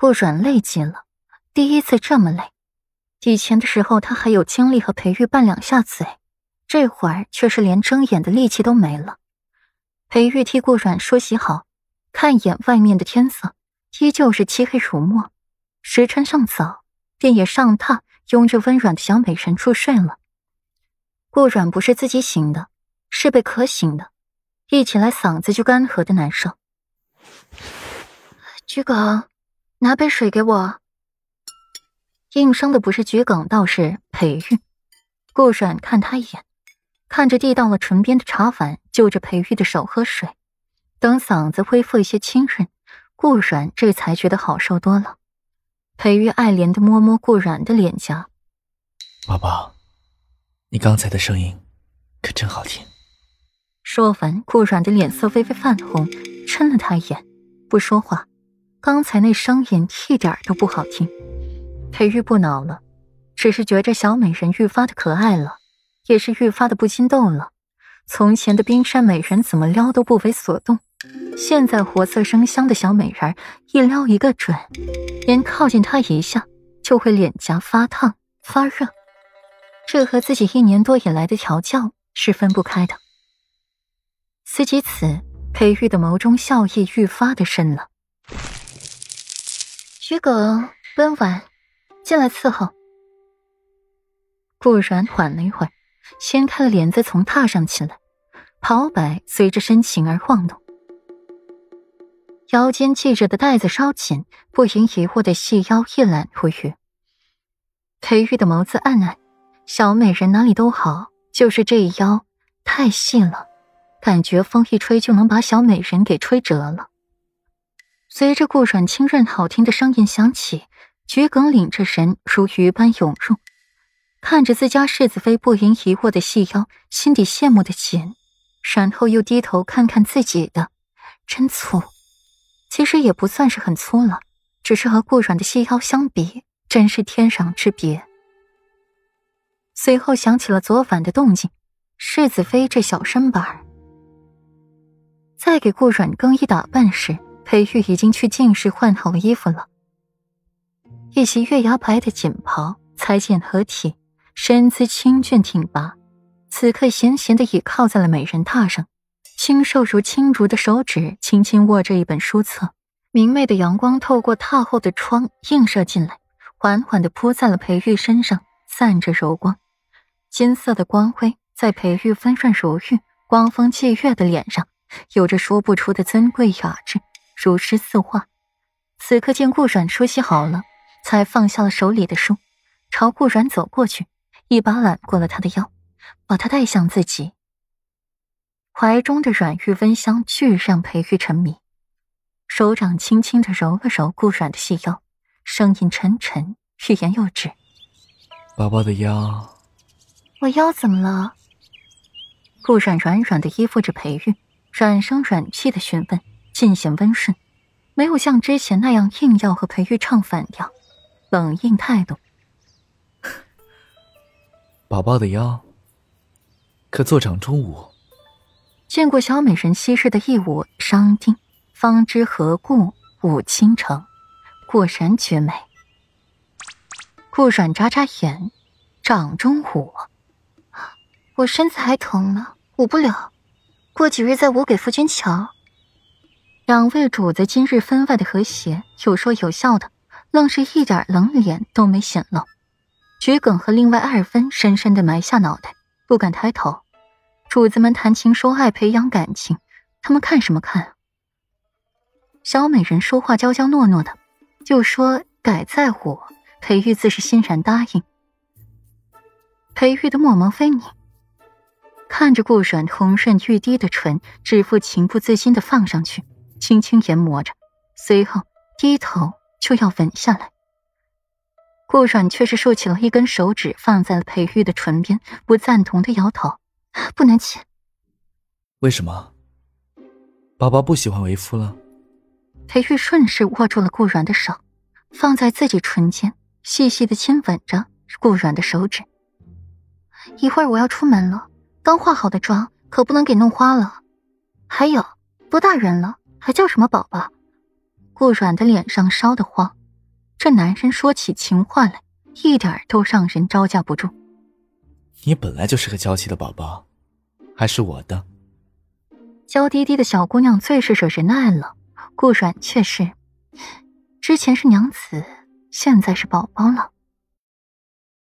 顾软累极了，第一次这么累。以前的时候，他还有精力和裴玉拌两下嘴，这会儿却是连睁眼的力气都没了。裴玉替顾软梳洗好，看一眼外面的天色，依旧是漆黑如墨。时辰尚早，便也上榻，拥着温软的小美人入睡了。顾软不是自己醒的，是被渴醒的，一起来嗓子就干涸的难受。桔梗，拿杯水给我。应声的不是桔梗，倒是裴玉。顾软看他一眼，看着递到了唇边的茶碗，就着裴玉的手喝水。等嗓子恢复一些清润，顾软这才觉得好受多了。裴玉爱怜的摸摸顾软的脸颊，宝宝，你刚才的声音可真好听。说完，顾软的脸色微微泛红，嗔了他一眼，不说话。刚才那声音一点都不好听。裴玉不恼了，只是觉着小美人愈发的可爱了，也是愈发的不禁动了。从前的冰山美人怎么撩都不为所动，现在活色生香的小美人一撩一个准，连靠近她一下就会脸颊发烫发热，这和自己一年多以来的调教是分不开的。思及此，裴玉的眸中笑意愈发的深了。桔梗，温婉。进来伺候。顾然缓了一会儿，掀开了帘子，从榻上起来，袍摆随着身形而晃动，腰间系着的带子稍紧，不盈疑惑的细腰一揽入玉。裴玉的眸子暗暗，小美人哪里都好，就是这腰太细了，感觉风一吹就能把小美人给吹折了。随着顾软清润好听的声音响起。桔梗领着神如鱼般涌入，看着自家世子妃不盈一握的细腰，心底羡慕的紧，然后又低头看看自己的，真粗，其实也不算是很粗了，只是和顾软的细腰相比，真是天壤之别。随后想起了昨晚的动静，世子妃这小身板儿，在给顾软更衣打扮时，裴玉已经去净室换好衣服了。一袭月牙白的锦袍，裁剪合体，身姿清俊挺拔。此刻闲闲的倚靠在了美人榻上，清瘦如轻竹的手指轻轻握着一本书册。明媚的阳光透过榻后的窗映射进来，缓缓的铺在了裴玉身上，散着柔光。金色的光辉在裴玉温润如玉、光风霁月的脸上，有着说不出的尊贵雅致，如诗似画。此刻见顾软梳洗好了。才放下了手里的书，朝顾软走过去，一把揽过了他的腰，把他带向自己怀中的软玉温香，巨让裴玉沉迷。手掌轻轻的揉了揉顾软的细腰，声音沉沉，欲言又止：“宝宝的腰，我腰怎么了？”顾阮软软的依附着裴玉，软声软气的询问，尽显温顺，没有像之前那样硬要和裴玉唱反调。冷硬态度，宝宝的腰可做掌中舞。见过小美人昔日的一舞伤丁，方知何故舞倾城，果然绝美。顾软眨眨眼，掌中舞，我身子还疼呢，舞不了，过几日再舞给夫君瞧。两位主子今日分外的和谐，有说有笑的。愣是一点冷脸都没显露，桔梗和另外二分深深的埋下脑袋，不敢抬头。主子们谈情说爱，培养感情，他们看什么看？小美人说话娇娇糯糯的，就说改在我，裴玉自是欣然答应。裴玉的墨眸飞拧，看着顾软红润欲滴的唇，指腹情不自禁的放上去，轻轻研磨着，随后低头。就要吻下来，顾软却是竖起了一根手指，放在了裴玉的唇边，不赞同的摇头：“不能亲。”为什么？宝宝不喜欢为夫了？裴玉顺势握住了顾软的手，放在自己唇间，细细的亲吻着顾软的手指。一会儿我要出门了，刚化好的妆可不能给弄花了。还有，多大人了，还叫什么宝宝？顾软的脸上烧得慌，这男人说起情话来，一点都让人招架不住。你本来就是个娇气的宝宝，还是我的。娇滴滴的小姑娘最是惹人爱了，顾软却是，之前是娘子，现在是宝宝了。